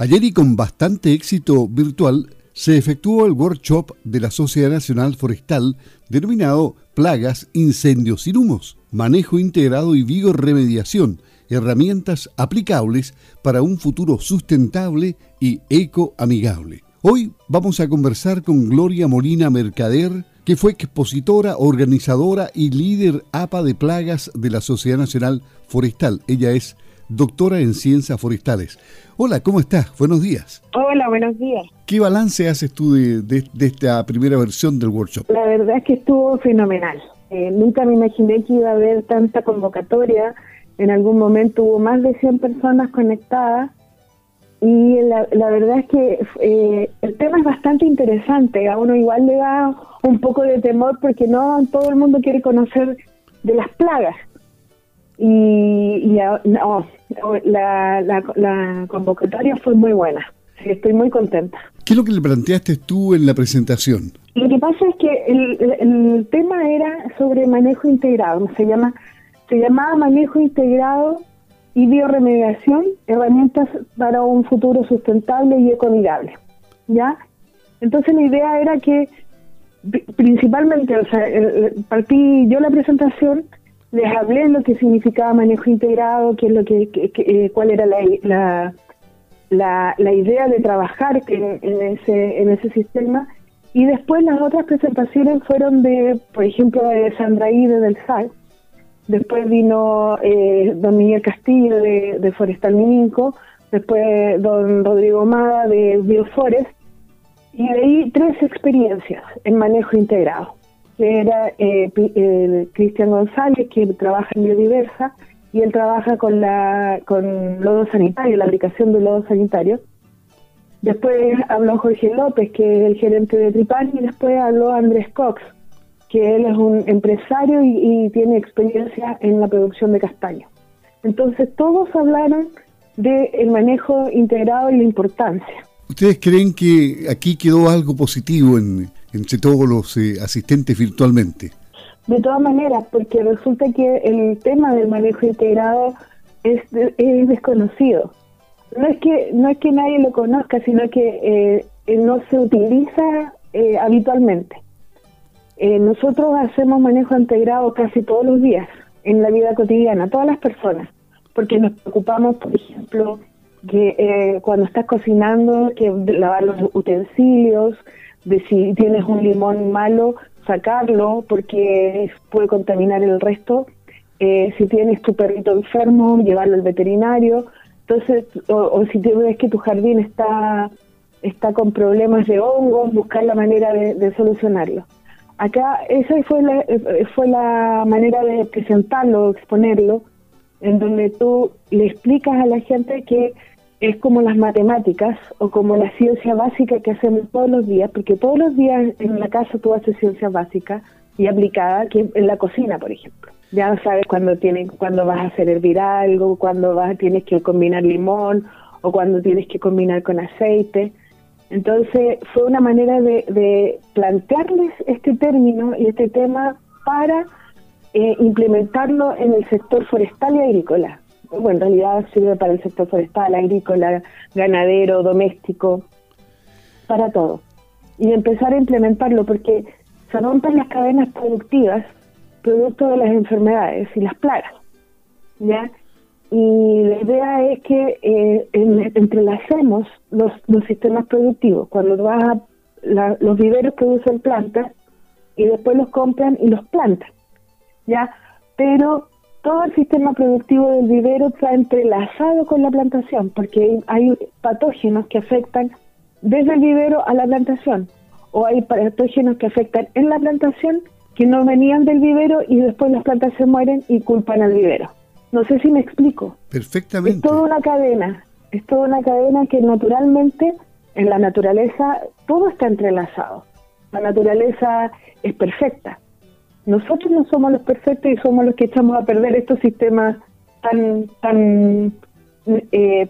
Ayer y con bastante éxito virtual se efectuó el workshop de la Sociedad Nacional Forestal denominado Plagas, Incendios y Humos, Manejo Integrado y Bioremediación, herramientas aplicables para un futuro sustentable y ecoamigable. Hoy vamos a conversar con Gloria Molina Mercader, que fue expositora, organizadora y líder APA de plagas de la Sociedad Nacional Forestal. Ella es doctora en ciencias forestales. Hola, ¿cómo estás? Buenos días. Hola, buenos días. ¿Qué balance haces tú de, esta primera versión del workshop? La verdad es que estuvo fenomenal. Eh, nunca me imaginé que iba a haber tanta convocatoria. En algún momento hubo más de 100 personas conectadas y la, verdad es que eh, el tema es bastante interesante. A uno igual le da un poco de temor porque no todo el mundo quiere conocer de las plagas. Y, no, la, la, convocatoria fue muy buena. estoy muy contenta. ¿Qué es lo que le planteaste tú en la presentación? Lo que pasa es que el, el tema era sobre manejo integrado. Se llama se llamaba manejo integrado y bioremediación, herramientas para un futuro sustentable y ecoamigable. ¿Ya? Entonces la idea era que principalmente, o sea, partí yo la presentación, les hablé lo que significaba manejo integrado, qué es lo que, eh, cuál era la, la, la, idea de trabajar en, ese en ese sistema. Y después las otras presentaciones fueron de, por ejemplo, de Sandra Ide del SAC, después vino eh, don Miguel Castillo de, Forestal Mininco, después don Rodrigo Mada de Bioforest, y de ahí tres experiencias en manejo integrado, que era eh, Cristian González, que trabaja en Biodiversa, y él trabaja con la con lodo sanitario, la aplicación de lodo sanitario. Después habló Jorge López, que es el gerente de Tripán, y después habló Andrés Cox, que él es un empresario y, tiene experiencia en la producción de castaño. Entonces todos hablaron del manejo integrado y la importancia. ¿Ustedes creen que aquí quedó algo positivo en, entre todos los eh, asistentes virtualmente? De todas maneras, porque resulta que el tema del manejo integrado es, es desconocido. No es que no es que nadie lo conozca, sino que eh, no se utiliza eh, habitualmente. Eh, nosotros hacemos manejo integrado casi todos los días en la vida cotidiana, todas las personas, porque nos preocupamos, por ejemplo, que cuando estás cocinando, que lavar los utensilios, de si tienes un limón malo, sacarlo porque puede contaminar el resto. Eh, si tienes tu perrito enfermo, llevarlo al veterinario. Entonces, o, si te ves que tu jardín está, está con problemas de hongos, buscar la manera de solucionarlo. Acá esa fue la, fue la manera de presentarlo, exponerlo, en donde tú le explicas a la gente que es como las matemáticas o como la ciencia básica que hacemos todos los días, porque todos los días en la casa tú haces ciencia básica y aplicada, que en la cocina, por ejemplo. Ya sabes cuando tienes, cuando vas a hacer hervir algo, cuando vas, tienes que combinar limón o cuando tienes que combinar con aceite. Entonces fue una manera de, plantearles este término y este tema para eh, implementarlo en el sector forestal y agrícola. Bueno, en realidad sirve para el sector forestal, agrícola, ganadero, doméstico, para todo. Y empezar a implementarlo porque se rompen las cadenas productivas producto de las enfermedades y las plagas. ¿ya? y la idea es que eh, entrelacemos los, los sistemas productivos. Cuando vas a los viveros producen plantas y después los compran y los plantan, ¿ya? Pero todo el sistema productivo del vivero está entrelazado con la plantación, porque hay patógenos que afectan desde el vivero a la plantación, o hay patógenos que afectan en la plantación que no venían del vivero y después las plantas se mueren y culpan al vivero. No sé si me explico. Perfectamente. Es toda una cadena, es toda una cadena que naturalmente en la naturaleza todo está entrelazado. La naturaleza es perfecta. Nosotros no somos los perfectos y somos los que echamos a perder estos sistemas tan tan eh,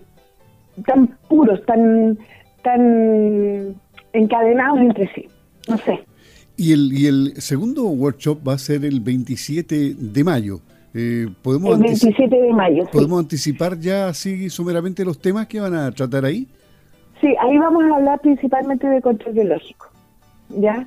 tan puros, tan tan encadenados entre sí. No sé. Y el, y el segundo workshop va a ser el 27 de mayo. Eh, ¿podemos el 27 de mayo. ¿Podemos anticipar ya así sumeramente los temas que van a tratar ahí? Sí, ahí vamos a hablar principalmente de control biológico, ¿ya?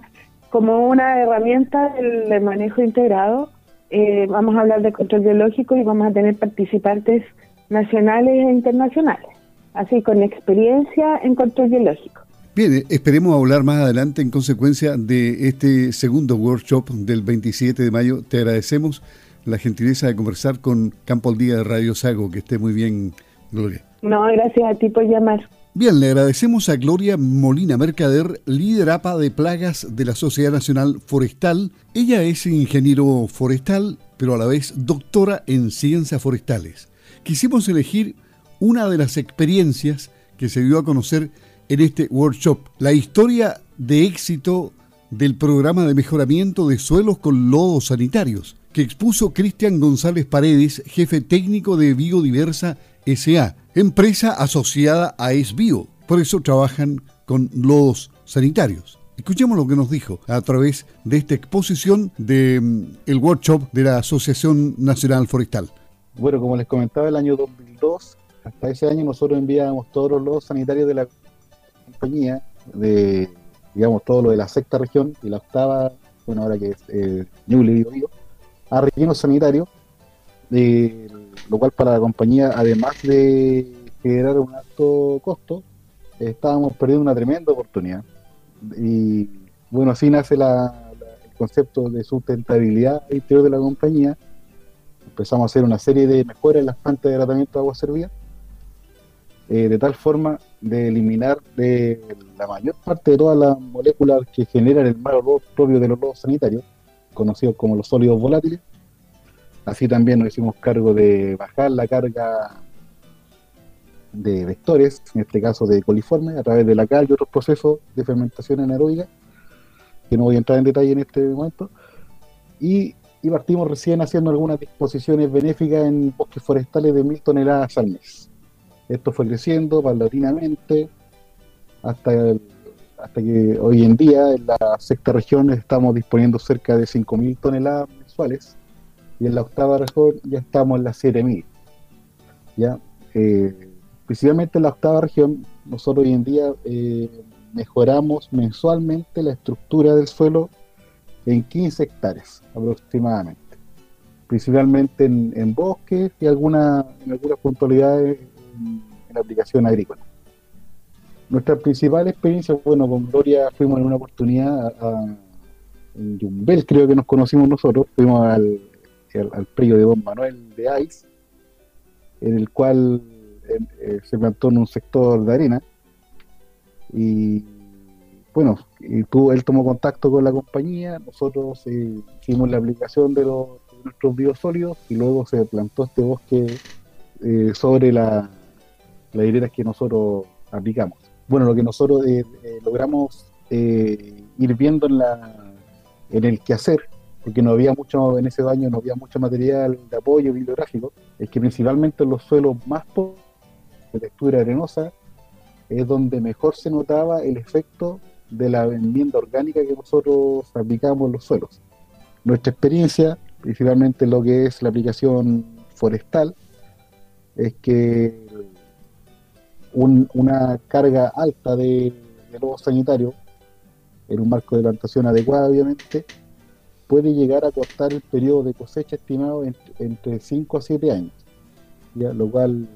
Como una herramienta del, manejo integrado, eh, vamos a hablar de control biológico y vamos a tener participantes nacionales e internacionales, así con experiencia en control biológico. Bien, esperemos hablar más adelante en consecuencia de este segundo workshop del 27 de mayo. Te agradecemos la gentileza de conversar con Campo al Día de Radio Sago. Que esté muy bien, Gloria. No, gracias a ti por llamar. Bien, le agradecemos a Gloria Molina Mercader, líder APA de plagas de la Sociedad Nacional Forestal. Ella es ingeniero forestal, pero a la vez doctora en ciencias forestales. Quisimos elegir una de las experiencias que se dio a conocer en este workshop, la historia de éxito del programa de mejoramiento de suelos con lodos sanitarios, que expuso Cristian González Paredes, jefe técnico de Biodiversa SA, empresa asociada a ESBio. Por eso trabajan con lodos sanitarios. Escuchemos lo que nos dijo a través de esta exposición del mm, workshop de la Asociación Nacional Forestal. Bueno, como les comentaba, el año 2002, hasta ese año nosotros enviábamos todos los lodos sanitarios de la compañía, de, digamos, todo lo de la sexta región y la octava, bueno, ahora que es eh, Ñuble, yo, a relleno sanitario, eh, lo cual para la compañía, además de generar un alto costo, estábamos perdiendo una tremenda oportunidad. Y bueno, así nace la, el concepto de sustentabilidad interior de la compañía. Empezamos a hacer una serie de mejoras en las plantas de tratamiento de agua servida, eh, de tal forma de eliminar de la mayor parte de todas las moléculas que generan el mal olor propio de los lodos sanitarios, conocidos como los sólidos volátiles. Así también nos hicimos cargo de bajar la carga de vectores, en este caso de coliformes, a través de la cal y otros procesos de fermentación anaeróbica, que no voy a entrar en detalle en este momento. Y, y partimos recién haciendo algunas disposiciones benéficas en bosques forestales de mil toneladas al mes. Esto fue creciendo paulatinamente hasta, hasta que hoy en día en la sexta región estamos disponiendo cerca de 5.000 toneladas mensuales y en la octava región ya estamos en las 7.000. ¿ya? Eh, principalmente en la octava región, nosotros hoy en día eh, mejoramos mensualmente la estructura del suelo en 15 hectáreas aproximadamente, principalmente en, bosques y alguna, en algunas puntualidades en, la aplicación agrícola. Nuestra principal experiencia, bueno, con Gloria fuimos en una oportunidad en Yumbel, creo que nos conocimos nosotros, fuimos al, al, predio de Don Manuel de Ais, en el cual eh, se plantó en un sector de arena y bueno, y él tomó contacto con la compañía, nosotros eh, hicimos la aplicación de, los, nuestros biosólidos y luego se plantó este bosque eh, sobre la, las hileras que nosotros aplicamos. Bueno, lo que nosotros eh, eh, logramos eh, ir viendo en, la, en el quehacer, porque no había mucho, en ese baño no había mucho material de apoyo bibliográfico, es que principalmente en los suelos más pobres, de textura arenosa, es donde mejor se notaba el efecto de la enmienda orgánica que nosotros aplicamos en los suelos. Nuestra experiencia, principalmente lo que es la aplicación forestal, es que una carga alta de, de lobo sanitario, en un marco de plantación adecuado, obviamente, puede llegar a cortar el periodo de cosecha estimado entre, 5 a 7 años, lo cual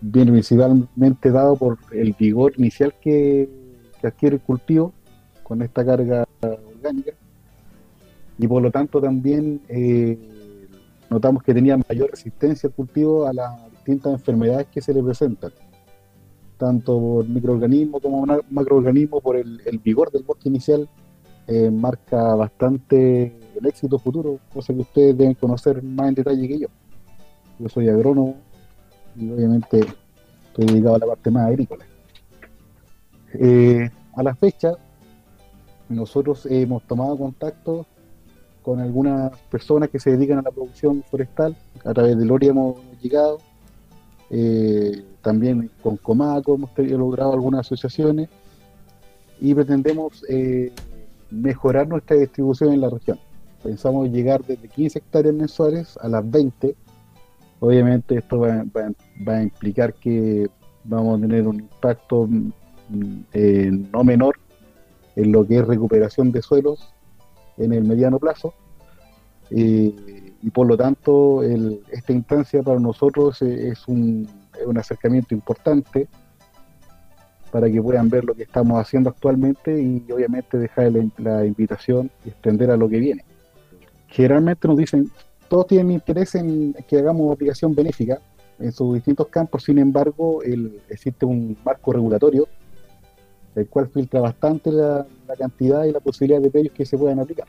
viene principalmente dado por el vigor inicial que, adquiere el cultivo con esta carga orgánica. Y por lo tanto también eh, notamos que tenía mayor resistencia al cultivo a las distintas enfermedades que se le presentan tanto por microorganismo como macroorganismo, por el, vigor del bosque inicial, eh, marca bastante el éxito futuro, cosa que ustedes deben conocer más en detalle que yo. Yo soy agrónomo y obviamente estoy dedicado a la parte más agrícola. Eh, a la fecha, nosotros hemos tomado contacto con algunas personas que se dedican a la producción forestal, a través de Loria hemos llegado, eh, también con Comaco hemos logrado algunas asociaciones y pretendemos eh, mejorar nuestra distribución en la región. Pensamos llegar desde 15 hectáreas mensuales a las 20. Obviamente esto va, a implicar que vamos a tener un impacto no menor en lo que es recuperación de suelos en el mediano plazo. y por lo tanto, esta instancia para nosotros es un, un acercamiento importante para que puedan ver lo que estamos haciendo actualmente y obviamente dejar la, invitación y extender a lo que viene. Generalmente nos dicen, todos tienen interés en que hagamos aplicación benéfica en sus distintos campos, sin embargo existe un marco regulatorio el cual filtra bastante la, cantidad y la posibilidad de predios que se puedan aplicar.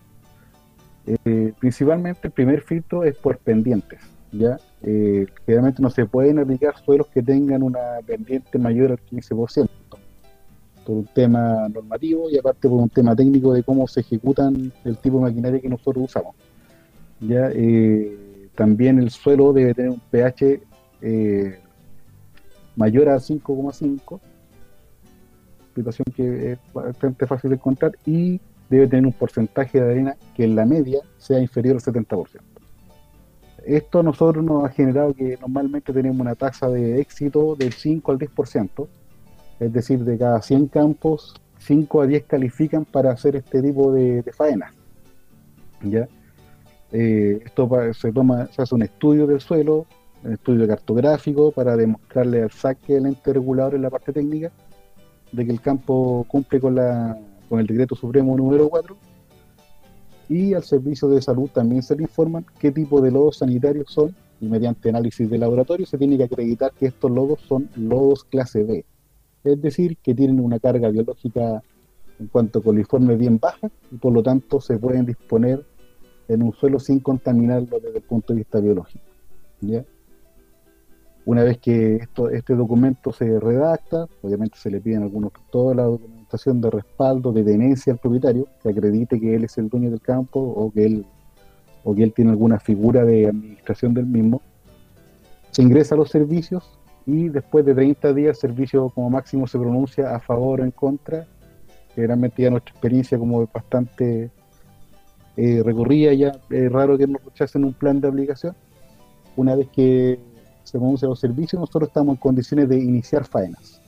Eh, principalmente el primer filtro es por pendientes. Eh, generalmente no se pueden aplicar suelos que tengan una pendiente mayor al 15%, por un tema normativo y aparte por un tema técnico de cómo se ejecutan el tipo de maquinaria que nosotros usamos. ¿ya? Eh, también el suelo debe tener un pH eh, mayor a 5,5, situación que es bastante fácil de encontrar, y debe tener un porcentaje de arena que en la media sea inferior al 70%. Esto a nosotros nos ha generado que normalmente tenemos una tasa de éxito del 5 al 10%, es decir, de cada 100 campos, 5 a 10 califican para hacer este tipo de, faenas. ¿ya? Eh, esto se, toma, se hace un estudio del suelo, un estudio cartográfico para demostrarle al saque del ente regulador en la parte técnica de que el campo cumple con, la, con el decreto supremo número 4 y al servicio de salud también se le informan qué tipo de lodos sanitarios son y mediante análisis de laboratorio se tiene que acreditar que estos lodos son lodos clase B, es decir, que tienen una carga biológica en cuanto a coliforme bien baja y por lo tanto se pueden disponer en un suelo sin contaminarlo desde el punto de vista biológico. Una vez que esto, este documento se redacta, obviamente se le piden algunos, toda la documentación de respaldo, de tenencia al propietario, que acredite que él es el dueño del campo o que él, o que él tiene alguna figura de administración del mismo. Se ingresa a los servicios y después de 30 días el servicio como máximo se pronuncia a favor o en contra. Generalmente ya nuestra experiencia como bastante eh, recorrida, ya es raro que nos rechacen un plan de aplicación. Una vez que se pronuncia los servicios, nosotros estamos en condiciones de iniciar faenas.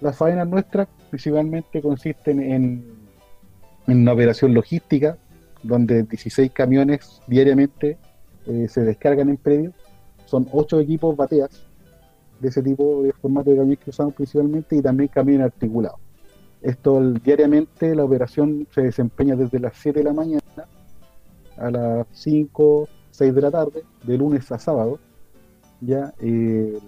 Las faenas nuestras principalmente consisten en, una operación logística, donde 16 camiones diariamente eh, se descargan en predio. Son 8 equipos bateas de ese tipo de formato de camiones que usamos principalmente y también camiones articulados. Esto diariamente la operación se desempeña desde las 7 de la mañana a las 5, 6 de la tarde, de lunes a sábado. Ya eh,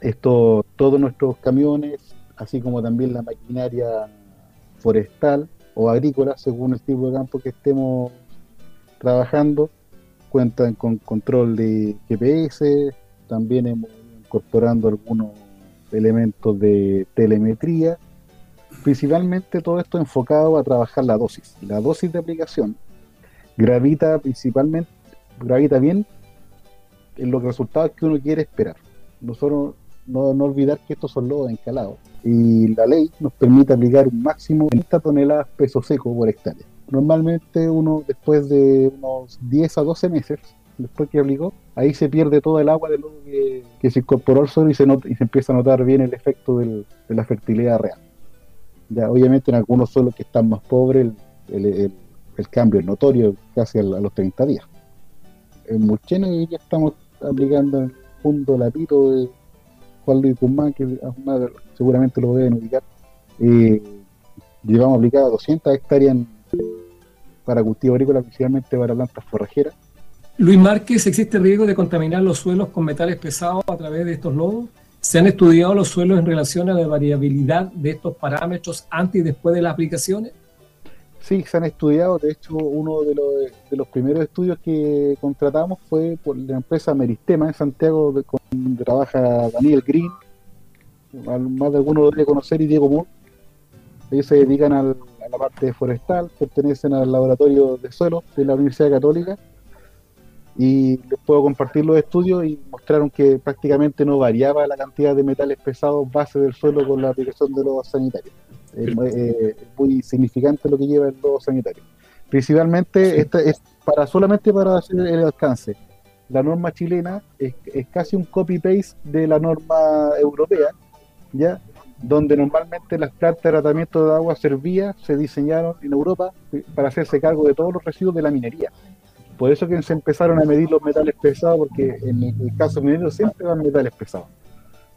esto, todos nuestros camiones, así como también la maquinaria forestal o agrícola, según el tipo de campo que estemos trabajando, cuentan con control de GPS, también hemos incorporando algunos elementos de telemetría, principalmente todo esto enfocado a trabajar la dosis. La dosis de aplicación gravita principalmente, gravita bien en los resultados que uno quiere esperar. Nosotros no, no olvidar que estos son lodos encalados. Y la ley nos permite aplicar un máximo de 30 toneladas peso seco por hectárea. Normalmente uno después de unos 10 a 12 meses, después que aplicó, ahí se pierde todo el agua de lodo que, se incorporó al suelo y se, y se empieza a notar bien el efecto de la fertilidad real. Ya, obviamente en algunos suelos que están más pobres el, cambio es notorio casi a, los 30 días. En Mulcheno ya estamos aplicando en fondo lapito Juan Luis Guzmán, que seguramente lo deben ubicar, eh, llevamos aplicado 200 hectáreas para cultivo agrícola, principalmente para plantas forrajeras. Luis Márquez, ¿existe riesgo de contaminar los suelos con metales pesados a través de estos lodos? ¿Se han estudiado los suelos en relación a la variabilidad de estos parámetros antes y después de las aplicaciones? Sí, se han estudiado. De hecho, uno de los, primeros estudios que contratamos fue por la empresa Meristema en Santiago, donde trabaja Daniel Green, más de alguno lo debe conocer, y Diego Moore. Ellos se dedican a la parte forestal, pertenecen al laboratorio de suelo de la Universidad Católica. Y les puedo compartir los estudios y mostraron que prácticamente no variaba la cantidad de metales pesados base del suelo con la aplicación de los sanitarios eh, muy significante lo que lleva el lodo sanitario. Principalmente es para solamente para hacer el alcance. La norma chilena es, casi un copy-paste de la norma europea, ¿ya? donde normalmente las plantas de tratamiento de agua servidas se diseñaron en Europa para hacerse cargo de todos los residuos de la minería. Por eso que se empezaron a medir los metales pesados, porque en el caso minero siempre van metales pesados.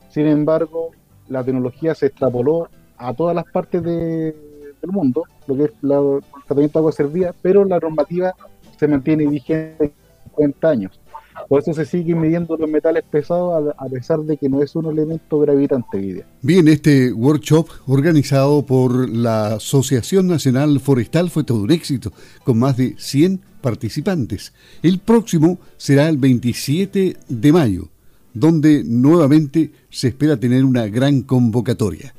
Sin embargo, la tecnología se extrapoló a todas las partes del mundo, lo que es el tratamiento de agua servida, pero la normativa se mantiene vigente 50 años. Por eso se siguen midiendo los metales pesados a, pesar de que no es un elemento gravitante. Bien, este workshop organizado por la Asociación Nacional Forestal fue todo un éxito, con más de 100 participantes. El próximo será el 27 de mayo, donde nuevamente se espera tener una gran convocatoria.